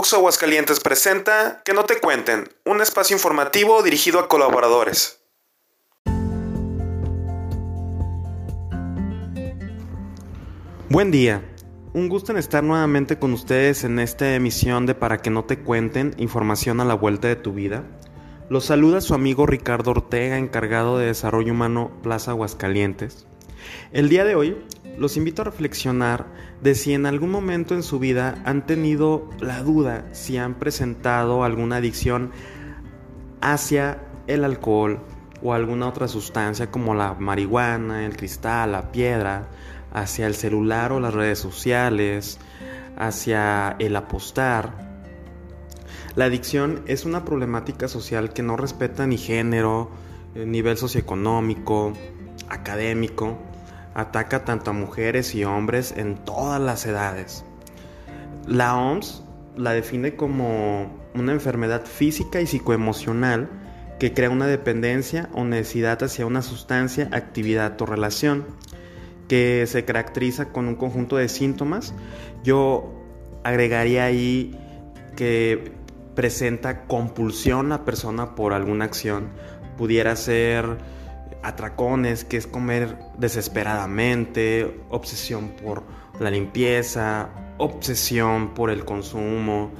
Oxo Aguascalientes presenta Que no te cuenten, un espacio informativo dirigido a colaboradores. Buen día, un gusto en estar nuevamente con ustedes en esta emisión de Para que no te cuenten, información a la vuelta de tu vida. Los saluda su amigo Ricardo Ortega, encargado de Desarrollo Humano Plaza Aguascalientes. El día de hoy los invito a reflexionar de si en algún momento en su vida han tenido la duda si han presentado alguna adicción hacia el alcohol o alguna otra sustancia como la marihuana, el cristal, la piedra, hacia el celular o las redes sociales, hacia el apostar, la adicción es una problemática social que no respeta ni género, eh, nivel socioeconómico, académico, ataca tanto a mujeres y hombres en todas las edades. La OMS la define como una enfermedad física y psicoemocional que crea una dependencia o necesidad hacia una sustancia, actividad o relación, que se caracteriza con un conjunto de síntomas. Yo agregaría ahí que presenta compulsión la persona por alguna acción. Pudiera ser atracones, que es comer desesperadamente, obsesión por la limpieza, obsesión por el consumo,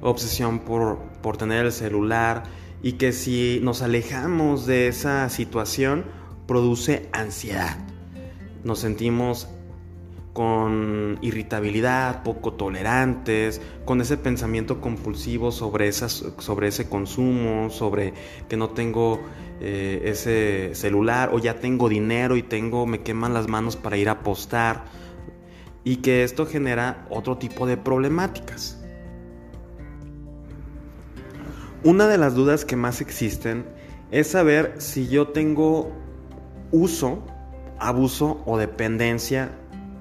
obsesión por, por tener el celular y que si nos alejamos de esa situación produce ansiedad. Nos sentimos con irritabilidad, poco tolerantes, con ese pensamiento compulsivo sobre, esas, sobre ese consumo, sobre que no tengo eh, ese celular o ya tengo dinero y tengo, me queman las manos para ir a apostar y que esto genera otro tipo de problemáticas. Una de las dudas que más existen es saber si yo tengo uso, abuso o dependencia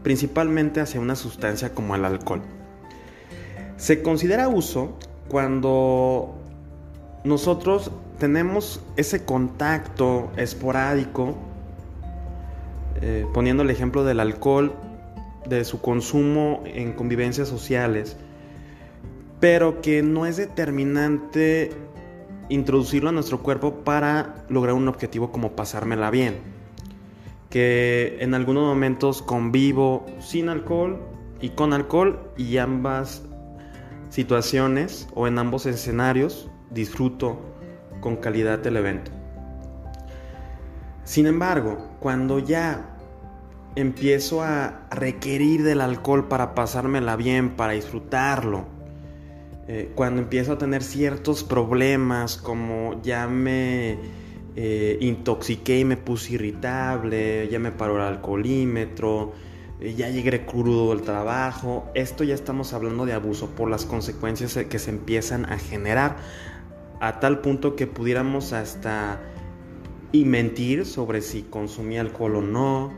principalmente hacia una sustancia como el alcohol. Se considera uso cuando nosotros tenemos ese contacto esporádico, eh, poniendo el ejemplo del alcohol, de su consumo en convivencias sociales, pero que no es determinante introducirlo a nuestro cuerpo para lograr un objetivo como pasármela bien que en algunos momentos convivo sin alcohol y con alcohol y ambas situaciones o en ambos escenarios disfruto con calidad el evento. Sin embargo, cuando ya empiezo a requerir del alcohol para pasármela bien, para disfrutarlo, eh, cuando empiezo a tener ciertos problemas como ya me eh, intoxiqué y me puse irritable, ya me paró el alcoholímetro, eh, ya llegué crudo del trabajo. Esto ya estamos hablando de abuso por las consecuencias que se empiezan a generar a tal punto que pudiéramos hasta y mentir sobre si consumí alcohol o no,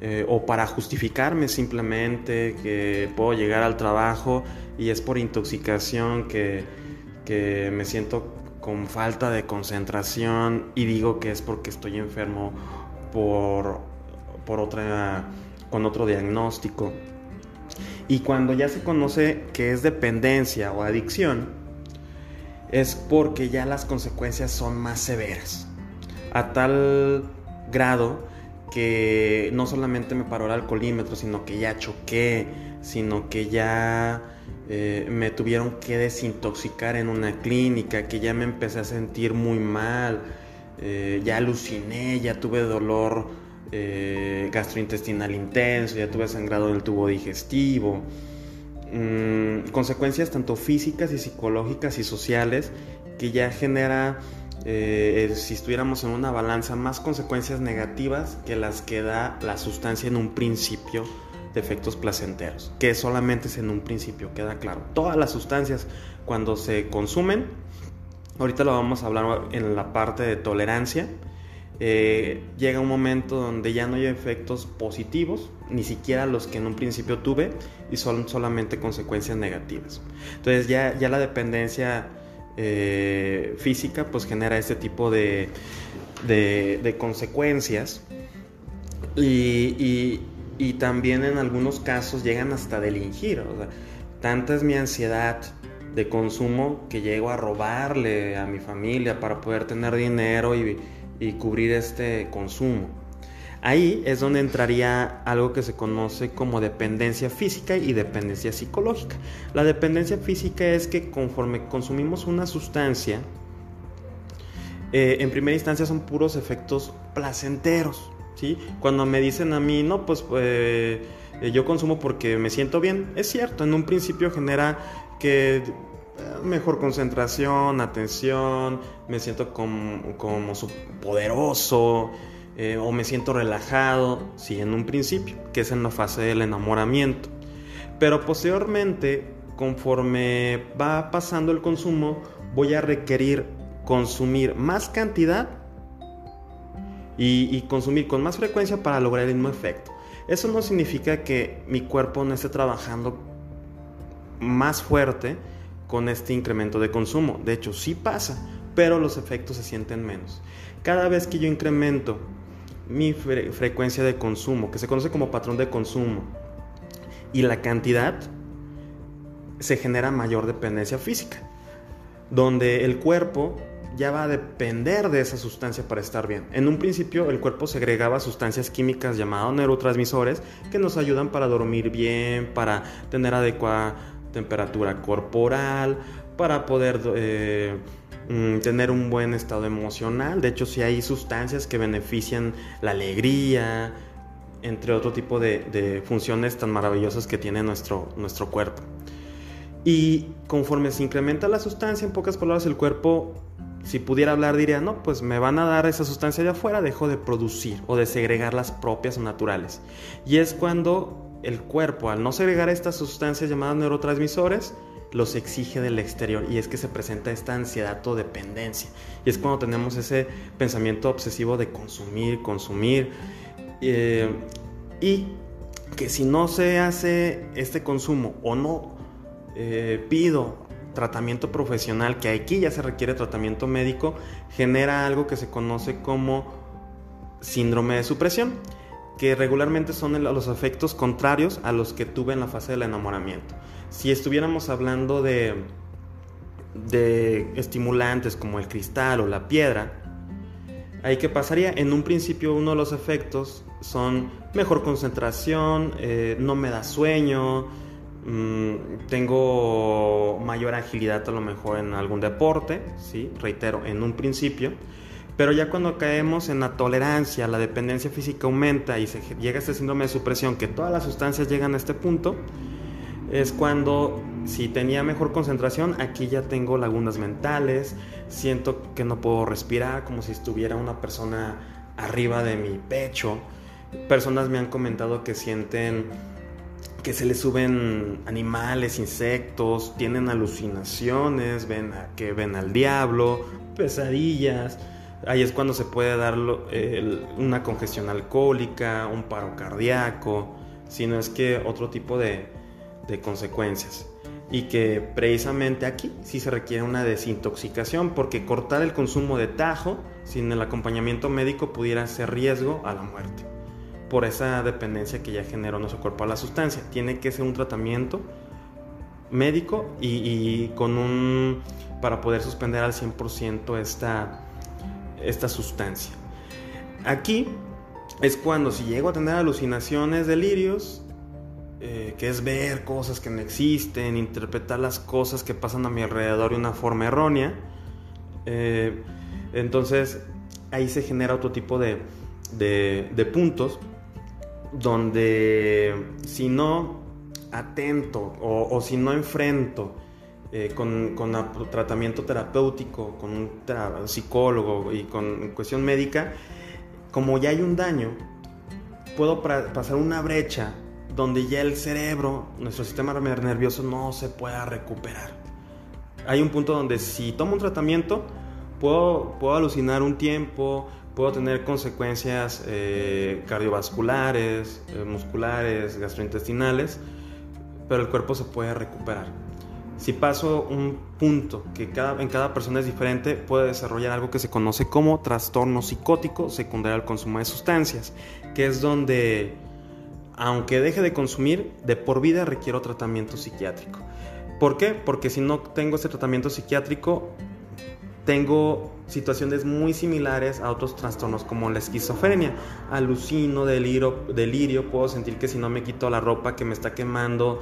eh, o para justificarme simplemente que puedo llegar al trabajo y es por intoxicación que, que me siento con falta de concentración y digo que es porque estoy enfermo por, por otra, con otro diagnóstico. Y cuando ya se conoce que es dependencia o adicción, es porque ya las consecuencias son más severas. A tal grado que no solamente me paró el alcoholímetro, sino que ya choqué, sino que ya eh, me tuvieron que desintoxicar en una clínica, que ya me empecé a sentir muy mal, eh, ya aluciné, ya tuve dolor eh, gastrointestinal intenso, ya tuve sangrado en el tubo digestivo. Mm, consecuencias tanto físicas y psicológicas y sociales que ya genera, si estuviéramos en una balanza, más consecuencias negativas que las que da la sustancia en un principio de efectos placenteros, que solamente es en un principio, queda claro. Todas las sustancias cuando se consumen, ahorita lo vamos a hablar en la parte de tolerancia, eh, llega un momento donde ya no hay efectos positivos, ni siquiera los que en un principio tuve, y son solamente consecuencias negativas. Entonces ya, ya la dependencia eh, física pues genera este tipo de, de, consecuencias y, también en algunos casos llegan hasta delinquir. Tanta es mi ansiedad de consumo que llego a robarle a mi familia para poder tener dinero y, y cubrir este consumo. Ahí es donde entraría algo que se conoce como dependencia física y dependencia psicológica. La dependencia física es que conforme consumimos una sustancia, eh, en primera instancia son puros efectos placenteros. ¿Sí? Cuando me dicen a mí, no, pues eh, yo consumo porque me siento bien, es cierto, en un principio genera que eh, mejor concentración, atención, me siento como, poderoso, eh, o me siento relajado, sí, en un principio, que es en la fase del enamoramiento. Pero posteriormente, conforme va pasando el consumo, voy a requerir consumir más cantidad y, consumir con más frecuencia para lograr el mismo efecto. Eso no significa que mi cuerpo no esté trabajando más fuerte con este incremento de consumo. De hecho, sí pasa, pero los efectos se sienten menos. Cada vez que yo incremento mi frecuencia de consumo, que se conoce como patrón de consumo, y la cantidad, se genera mayor dependencia física, donde el cuerpo ya va a depender de esa sustancia para estar bien. En un principio el cuerpo segregaba sustancias químicas llamadas neurotransmisores que nos ayudan para dormir bien, para tener adecuada temperatura corporal, para poder... Eh, Mm, tener un buen estado emocional. De hecho, si hay sustancias que benefician la alegría, entre otro tipo de, funciones tan maravillosas que tiene nuestro, nuestro cuerpo. Y conforme se incrementa la sustancia, en pocas palabras, el cuerpo, si pudiera hablar, diría, no, pues me van a dar esa sustancia de afuera, dejo de producir o de segregar las propias naturales. Y es cuando el cuerpo, al no segregar estas sustancias llamadas neurotransmisores, los exige del exterior y es que se presenta esta ansiedad o dependencia y es cuando tenemos ese pensamiento obsesivo de consumir, consumir eh, y que si no se hace este consumo o no eh, pido tratamiento profesional, que aquí ya se requiere tratamiento médico, genera algo que se conoce como síndrome de supresión, que regularmente son los efectos contrarios a los que tuve en la fase del enamoramiento si estuviéramos hablando de, de estimulantes como el cristal o la piedra, ahí qué pasaría? En un principio uno de los efectos son mejor concentración, eh, no me da sueño, mm, tengo mayor agilidad a lo mejor en algún deporte, reitero, en un principio, pero ya cuando caemos en la tolerancia, la dependencia física aumenta y se llega este síndrome de supresión, que todas las sustancias llegan a este punto, es cuando si tenía mejor concentración, aquí ya tengo lagunas mentales, siento que no puedo respirar como si estuviera una persona arriba de mi pecho. Personas me han comentado que sienten que se les suben animales, insectos, tienen alucinaciones, ven que ven al diablo, pesadillas. Ahí es cuando se puede dar una congestión alcohólica, un paro cardíaco, si no es que otro tipo de, de consecuencias y que precisamente aquí sí se requiere una desintoxicación porque cortar el consumo de tajo sin el acompañamiento médico pudiera ser riesgo a la muerte por esa dependencia que ya generó nuestro cuerpo a la sustancia. Tiene que ser un tratamiento médico y, con un para poder suspender al 100% esta, esta sustancia. Aquí es cuando si llego a tener alucinaciones, delirios, eh, que es ver cosas que no existen, interpretar las cosas que pasan a mi alrededor de una forma errónea. Eh, entonces ahí se genera otro tipo de, de, puntos donde si no atento o, si no enfrento eh, con, con tratamiento terapéutico, con un psicólogo y con cuestión médica, como ya hay un daño, puedo pasar una brecha donde ya el cerebro, nuestro sistema nervioso no se pueda recuperar. Hay un punto donde si tomo un tratamiento, puedo, puedo alucinar un tiempo, puedo tener consecuencias eh, cardiovasculares, eh, musculares, gastrointestinales, pero el cuerpo se puede recuperar. Si paso un punto que cada, en cada persona es diferente, puede desarrollar algo que se conoce como trastorno psicótico secundario al consumo de sustancias, que es donde aunque deje de consumir, de por vida requiero tratamiento psiquiátrico. ¿Por qué? Porque si no tengo ese tratamiento psiquiátrico, tengo situaciones muy similares a otros trastornos como la esquizofrenia. Alucino, delirio, delirio, puedo sentir que si no me quito la ropa que me está quemando,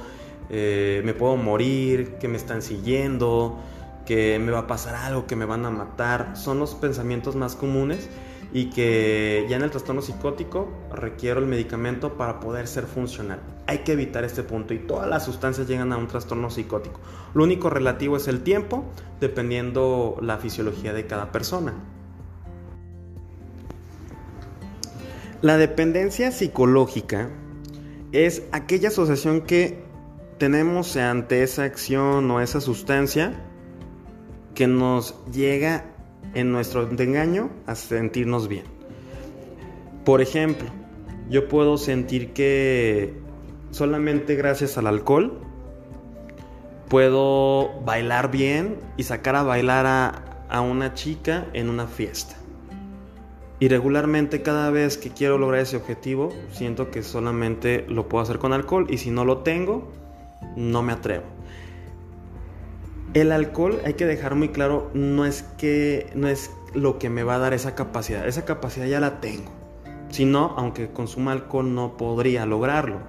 eh, me puedo morir, que me están siguiendo, que me va a pasar algo, que me van a matar. Son los pensamientos más comunes y que ya en el trastorno psicótico requiero el medicamento para poder ser funcional. Hay que evitar este punto y todas las sustancias llegan a un trastorno psicótico. Lo único relativo es el tiempo, dependiendo la fisiología de cada persona. La dependencia psicológica es aquella asociación que tenemos ante esa acción o esa sustancia que nos llega en nuestro engaño a sentirnos bien. Por ejemplo, yo puedo sentir que solamente gracias al alcohol puedo bailar bien y sacar a bailar a, una chica en una fiesta. Y regularmente cada vez que quiero lograr ese objetivo, siento que solamente lo puedo hacer con alcohol y si no lo tengo, no me atrevo. El alcohol, hay que dejar muy claro, no es que no es lo que me va a dar esa capacidad. Esa capacidad ya la tengo. Si no, aunque consuma alcohol no podría lograrlo.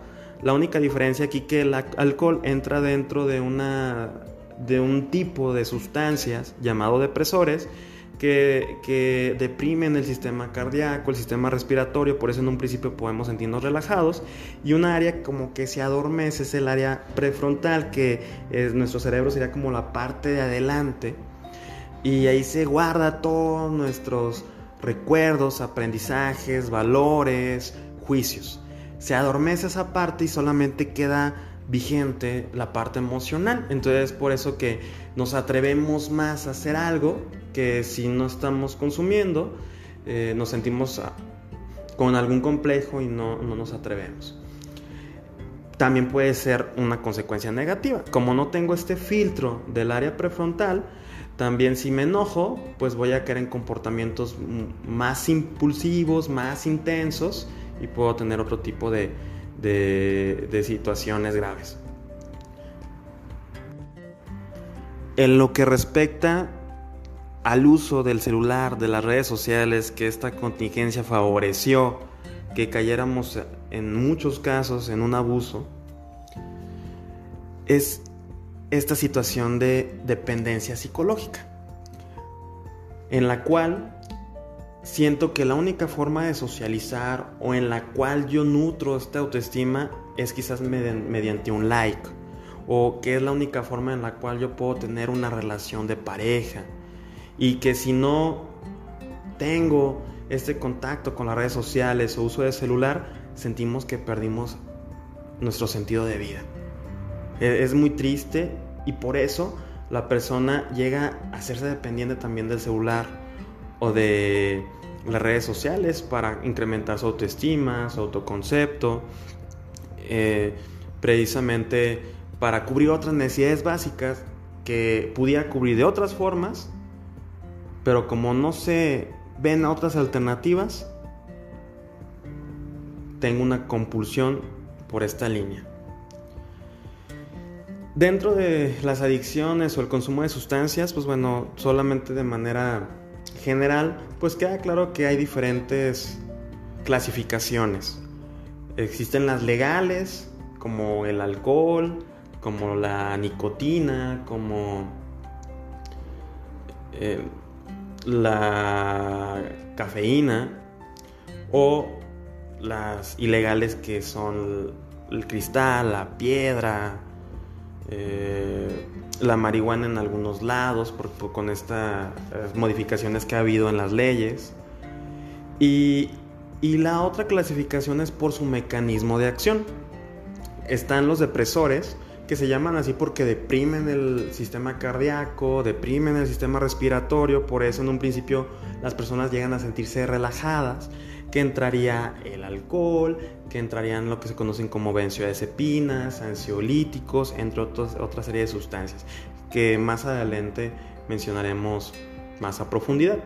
La única diferencia aquí que el alcohol entra dentro de una de un tipo de sustancias llamado depresores que, deprimen el sistema cardíaco, el sistema respiratorio, por eso en un principio podemos sentirnos relajados, y un área como que se adormece es el área prefrontal, que es, nuestro cerebro sería como la parte de adelante, y ahí se guarda todos nuestros recuerdos, aprendizajes, valores, juicios. Se adormece esa parte y solamente queda vigente la parte emocional. Entonces por eso que nos atrevemos más a hacer algo que si no estamos consumiendo, eh, nos sentimos ah, con algún complejo y no, no nos atrevemos. También puede ser una consecuencia negativa. Como no tengo este filtro del área prefrontal, también si me enojo, pues voy a caer en comportamientos más impulsivos, más intensos y puedo tener otro tipo de, de, situaciones graves. En lo que respecta al uso del celular, de las redes sociales, que esta contingencia favoreció que cayéramos en muchos casos en un abuso, es esta situación de dependencia psicológica, en la cual siento que la única forma de socializar o en la cual yo nutro esta autoestima es quizás mediante un like o que es la única forma en la cual yo puedo tener una relación de pareja y que si no tengo este contacto con las redes sociales o uso de celular sentimos que perdimos nuestro sentido de vida. E-, es muy triste y por eso la persona llega a hacerse dependiente también del celular o de las redes sociales para incrementar su autoestima, su autoconcepto, eh, precisamente para cubrir otras necesidades básicas que pudiera cubrir de otras formas, pero como no se ven otras alternativas, tengo una compulsión por esta línea. Dentro de las adicciones o el consumo de sustancias, pues bueno, solamente de manera general, pues queda claro que hay diferentes clasificaciones. Existen las legales, como el alcohol, como la nicotina, como eh, la cafeína, o las ilegales que son el cristal, la piedra, eh, la marihuana en algunos lados por, con estas modificaciones que ha habido en las leyes. Y, y la otra clasificación es por su mecanismo de acción. Están los depresores, que se llaman así porque deprimen el sistema cardíaco, deprimen el sistema respiratorio, por eso en un principio las personas llegan a sentirse relajadas, que entraría el alcohol, que entrarían lo que se conocen como benzodiazepinas, ansiolíticos, entre otros, otra serie de sustancias, que más adelante mencionaremos más a profundidad.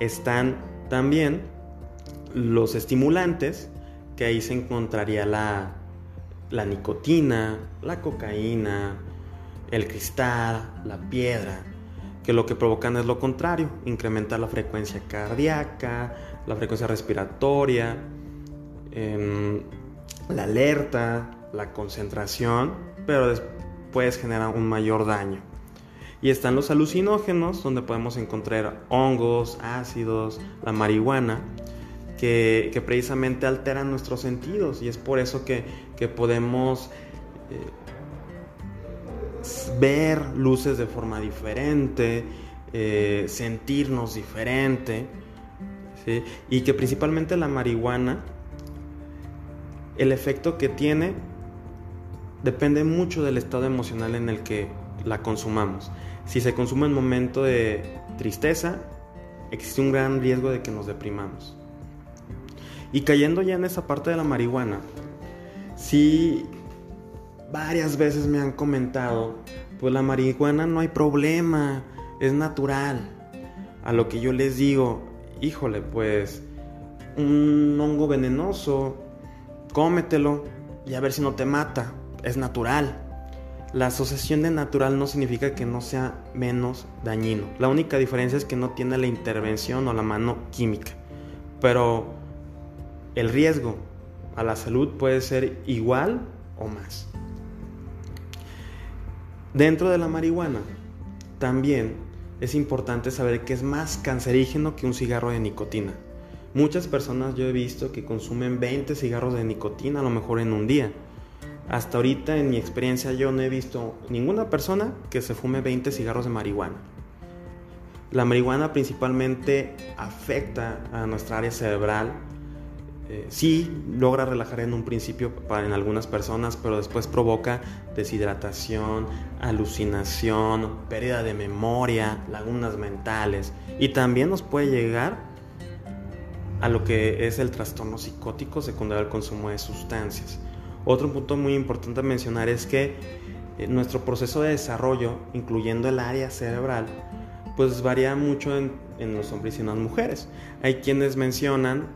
Están también los estimulantes, que ahí se encontraría la, la nicotina, la cocaína, el cristal, la piedra, que lo que provocan es lo contrario, incrementar la frecuencia cardíaca, la frecuencia respiratoria, em, la alerta, la concentración, pero después genera un mayor daño. Y están los alucinógenos, donde podemos encontrar hongos, ácidos, la marihuana, que, precisamente alteran nuestros sentidos. Y es por eso que, podemos eh, ver luces de forma diferente, eh, sentirnos diferente. Y que principalmente la marihuana, el efecto que tiene depende mucho del estado emocional en el que la consumamos. Si se consume en momento de tristeza, existe un gran riesgo de que nos deprimamos. Y cayendo ya en esa parte de la marihuana, sí, varias veces me han comentado, pues la marihuana no hay problema, es natural. A lo que yo les digo, híjole, pues un hongo venenoso, cómetelo y a ver si no te mata, es natural. La asociación de natural no significa que no sea menos dañino. La única diferencia es que no tiene la intervención o la mano química. Pero el riesgo a la salud puede ser igual o más. Dentro de la marihuana, también es importante saber que es más cancerígeno que un cigarro de nicotina. Muchas personas yo he visto que consumen 20 cigarros de nicotina a lo mejor en un día hasta ahorita en mi experiencia yo no he visto ninguna persona que se fume 20 cigarros de marihuana. La marihuana principalmente afecta a nuestra área cerebral. Eh, sí logra relajar en un principio para en algunas personas, pero después provoca deshidratación, alucinación, pérdida de memoria, lagunas mentales y también nos puede llegar a lo que es el trastorno psicótico secundario al consumo de sustancias. Otro punto muy importante a mencionar es que eh, nuestro proceso de desarrollo, incluyendo el área cerebral, pues varía mucho en, los hombres y en las mujeres. Hay quienes mencionan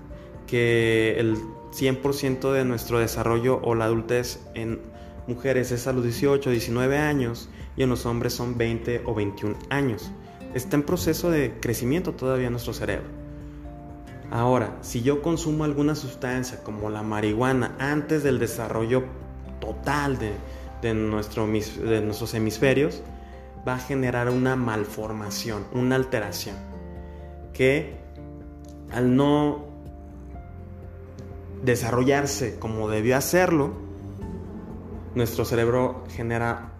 que el 100% de nuestro desarrollo o la adultez en mujeres es a los 18, 19 años y en los hombres son 20 o 21 años. Está en proceso de crecimiento todavía nuestro cerebro. Ahora, si yo consumo alguna sustancia como la marihuana antes del desarrollo total de, nuestros hemisferios, va a generar una malformación, una alteración, que al no desarrollarse como debió hacerlo, nuestro cerebro genera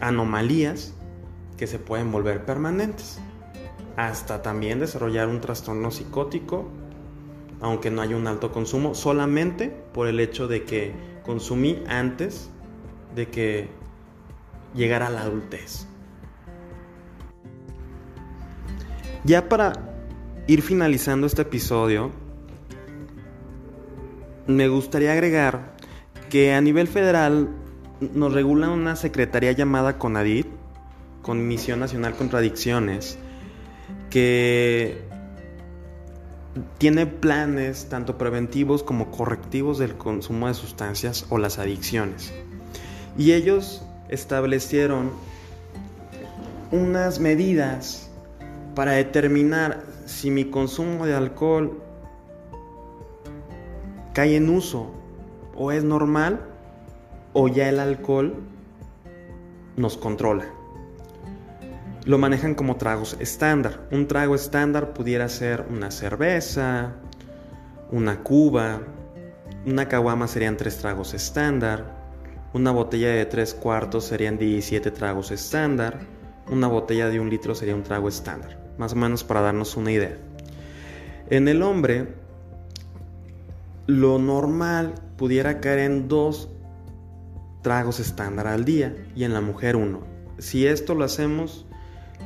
anomalías que se pueden volver permanentes hasta también desarrollar un trastorno psicótico, aunque no haya un alto consumo, solamente por el hecho de que consumí antes de que llegara la adultez. Ya para ir finalizando este episodio, me gustaría agregar que a nivel federal nos regula una secretaría llamada CONADIT, Comisión Nacional contra Adicciones, que tiene planes tanto preventivos como correctivos del consumo de sustancias o las adicciones. Y ellos establecieron unas medidas para determinar si mi consumo de alcohol cae en uso o es normal o ya el alcohol nos controla lo manejan como tragos estándar. Un trago estándar pudiera ser una cerveza, una cuba, una caguama serían tres tragos estándar, una botella de tres cuartos serían 17 tragos estándar, una botella de un litro sería un trago estándar, más o menos para darnos una idea. En el hombre, lo normal pudiera caer en dos tragos estándar al día y en la mujer uno. Si esto lo hacemos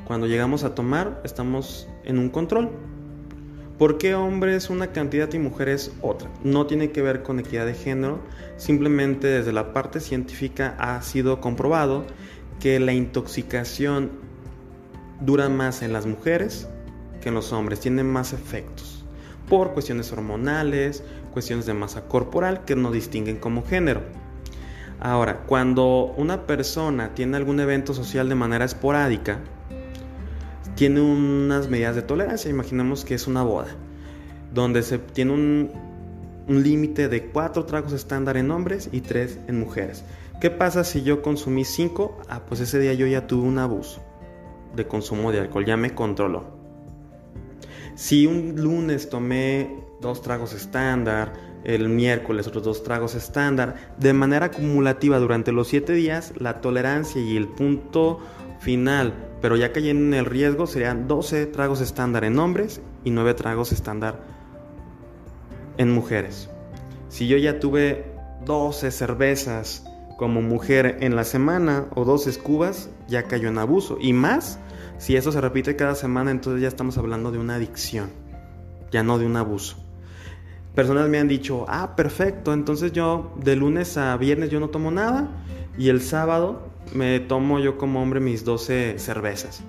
cuando llegamos a tomar, estamos en un control. ¿Por qué hombres una cantidad y mujeres otra? No tiene que ver con equidad de género, simplemente desde la parte científica ha sido comprobado que la intoxicación dura más en las mujeres que en los hombres, tiene más efectos por cuestiones hormonales, cuestiones de masa corporal que no distinguen como género. Ahora, cuando una persona tiene algún evento social de manera esporádica, tiene unas medidas de tolerancia. Imaginemos que es una boda, donde se tiene un, un límite de cuatro tragos estándar en hombres y tres en mujeres. ¿Qué pasa si yo consumí cinco? Ah, pues ese día yo ya tuve un abuso de consumo de alcohol, ya me controló. Si un lunes tomé dos tragos estándar, el miércoles otros dos tragos estándar, de manera acumulativa durante los siete días, la tolerancia y el punto final, pero ya cayendo en el riesgo, serían 12 tragos estándar en hombres y 9 tragos estándar en mujeres. Si yo ya tuve 12 cervezas como mujer en la semana o 12 cubas, ya cayó en abuso. Y más, si eso se repite cada semana, entonces ya estamos hablando de una adicción, ya no de un abuso. Personas me han dicho, ah, perfecto, entonces yo de lunes a viernes yo no tomo nada y el sábado me tomo yo como hombre mis 12 cervezas.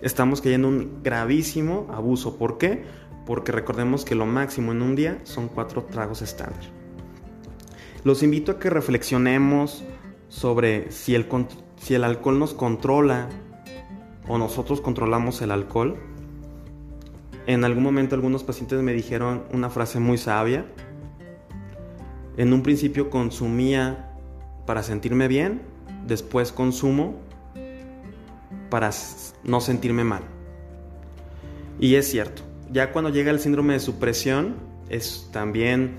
Estamos cayendo en un gravísimo abuso. ¿Por qué? Porque recordemos que lo máximo en un día son cuatro tragos estándar. Los invito a que reflexionemos sobre si el, si el alcohol nos controla o nosotros controlamos el alcohol. En algún momento algunos pacientes me dijeron una frase muy sabia. En un principio consumía para sentirme bien, después consumo para no sentirme mal. Y es cierto, ya cuando llega el síndrome de supresión, es también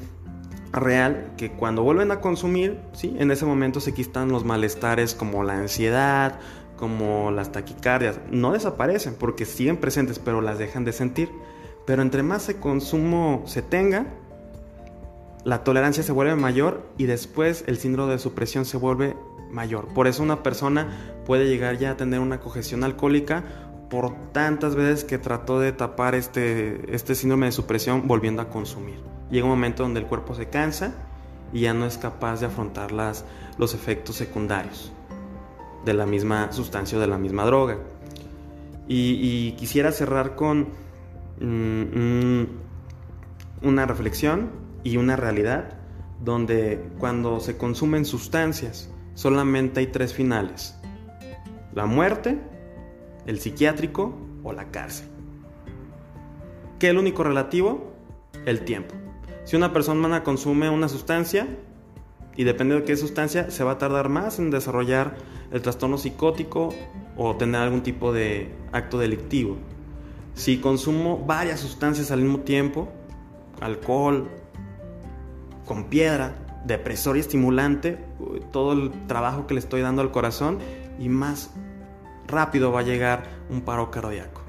real que cuando vuelven a consumir, ¿sí? en ese momento se quitan los malestares como la ansiedad, como las taquicardias. No desaparecen porque siguen presentes, pero las dejan de sentir. Pero entre más se consumo se tenga, la tolerancia se vuelve mayor y después el síndrome de supresión se vuelve mayor. Por eso una persona puede llegar ya a tener una congestión alcohólica por tantas veces que trató de tapar este, este síndrome de supresión volviendo a consumir. Llega un momento donde el cuerpo se cansa y ya no es capaz de afrontar las, los efectos secundarios de la misma sustancia o de la misma droga. Y, quisiera cerrar con mm, una reflexión y una realidad donde cuando se consumen sustancias solamente hay tres finales. La muerte, el psiquiátrico o la cárcel. ¿Qué es el único relativo? El tiempo. Si una persona consume una sustancia, y depende de qué sustancia, se va a tardar más en desarrollar el trastorno psicótico o tener algún tipo de acto delictivo. Si consumo varias sustancias al mismo tiempo, alcohol, con piedra, depresor y estimulante, todo el trabajo que le estoy dando al corazón y más rápido va a llegar un paro cardíaco.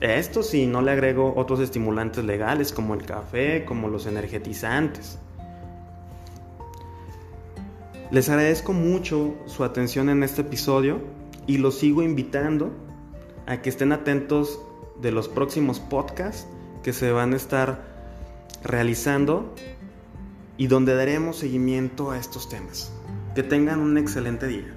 Esto si no le agrego otros estimulantes legales como el café, como los energetizantes. Les agradezco mucho su atención en este episodio y los sigo invitando a que estén atentos de los próximos podcasts que se van a estar realizando y donde daremos seguimiento a estos temas. Que tengan un excelente día.